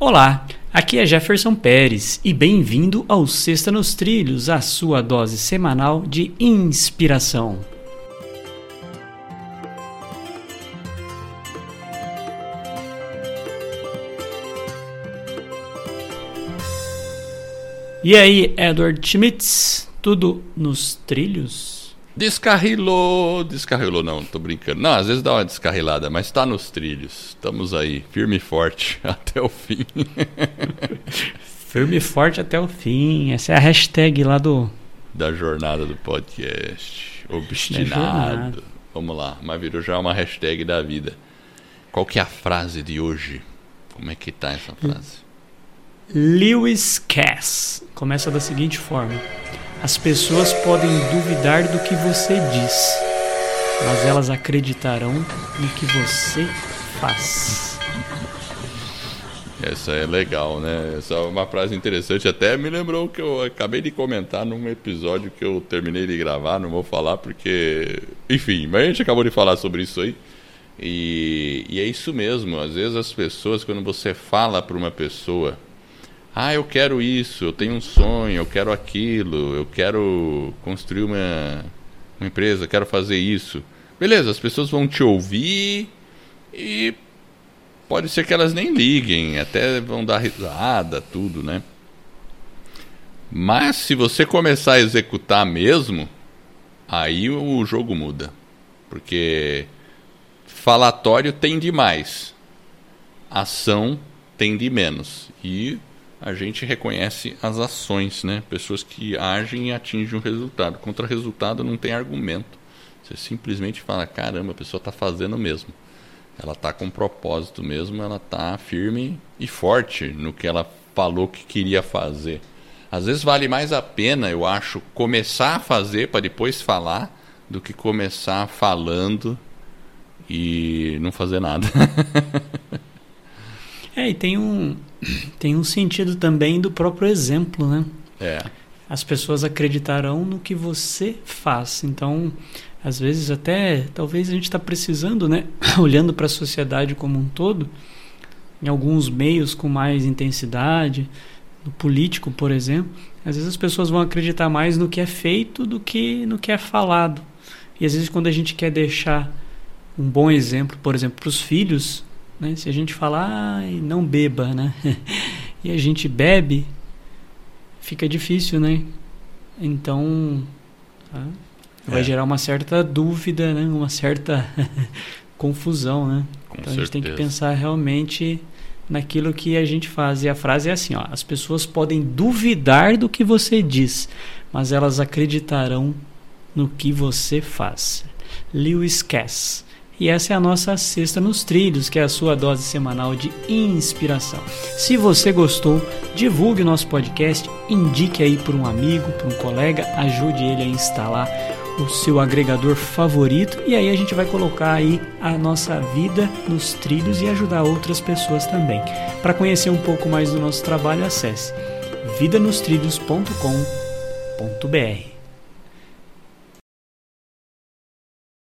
Olá, aqui é Jefferson Pérez e bem-vindo ao Sexta nos Trilhos, a sua dose semanal de inspiração. E aí, Edward Schmitz, tudo nos trilhos? Descarrilou, descarrilou não, tô brincando. Não, às vezes dá uma descarrilada, mas tá nos trilhos. Estamos aí, firme e forte até o fim. firme e forte até o fim. Essa é a hashtag lá do da jornada do podcast. Obstinado. Vamos lá, mas virou já uma hashtag da vida. Qual que é a frase de hoje? Como é que tá essa frase? Lewis Cass começa da seguinte forma: As pessoas podem duvidar do que você diz, mas elas acreditarão no que você faz. Essa é legal, né? Essa é uma frase interessante. Até me lembrou que eu acabei de comentar num episódio que eu terminei de gravar. Não vou falar porque. Enfim, mas a gente acabou de falar sobre isso aí. E, e é isso mesmo. Às vezes as pessoas, quando você fala para uma pessoa ah, eu quero isso, eu tenho um sonho, eu quero aquilo, eu quero construir uma, uma empresa, quero fazer isso. Beleza, as pessoas vão te ouvir e pode ser que elas nem liguem, até vão dar risada, tudo, né? Mas se você começar a executar mesmo, aí o jogo muda. Porque falatório tem demais, ação tem de menos. E a gente reconhece as ações, né? Pessoas que agem e atingem um resultado. Contra resultado não tem argumento. Você simplesmente fala, caramba, a pessoa está fazendo mesmo. Ela está com propósito mesmo, ela está firme e forte no que ela falou que queria fazer. Às vezes vale mais a pena, eu acho, começar a fazer para depois falar do que começar falando e não fazer nada. é, e tem um, tem um sentido também do próprio exemplo, né? É. As pessoas acreditarão no que você faz. Então, às vezes até, talvez a gente está precisando, né? Olhando para a sociedade como um todo, em alguns meios com mais intensidade, no político, por exemplo, às vezes as pessoas vão acreditar mais no que é feito do que no que é falado. E às vezes quando a gente quer deixar um bom exemplo, por exemplo, para os filhos, né? Se a gente falar, não beba, né? e a gente bebe, fica difícil, né? Então, tá? vai é. gerar uma certa dúvida, né? Uma certa confusão, né? Com então certeza. a gente tem que pensar realmente naquilo que a gente faz. E a frase é assim, ó: as pessoas podem duvidar do que você diz, mas elas acreditarão no que você faz. Lewis Cass. E essa é a nossa Sexta nos Trilhos, que é a sua dose semanal de inspiração. Se você gostou, divulgue o nosso podcast, indique aí para um amigo, para um colega, ajude ele a instalar o seu agregador favorito e aí a gente vai colocar aí a nossa vida nos trilhos e ajudar outras pessoas também. Para conhecer um pouco mais do nosso trabalho, acesse vidanostrilhos.com.br.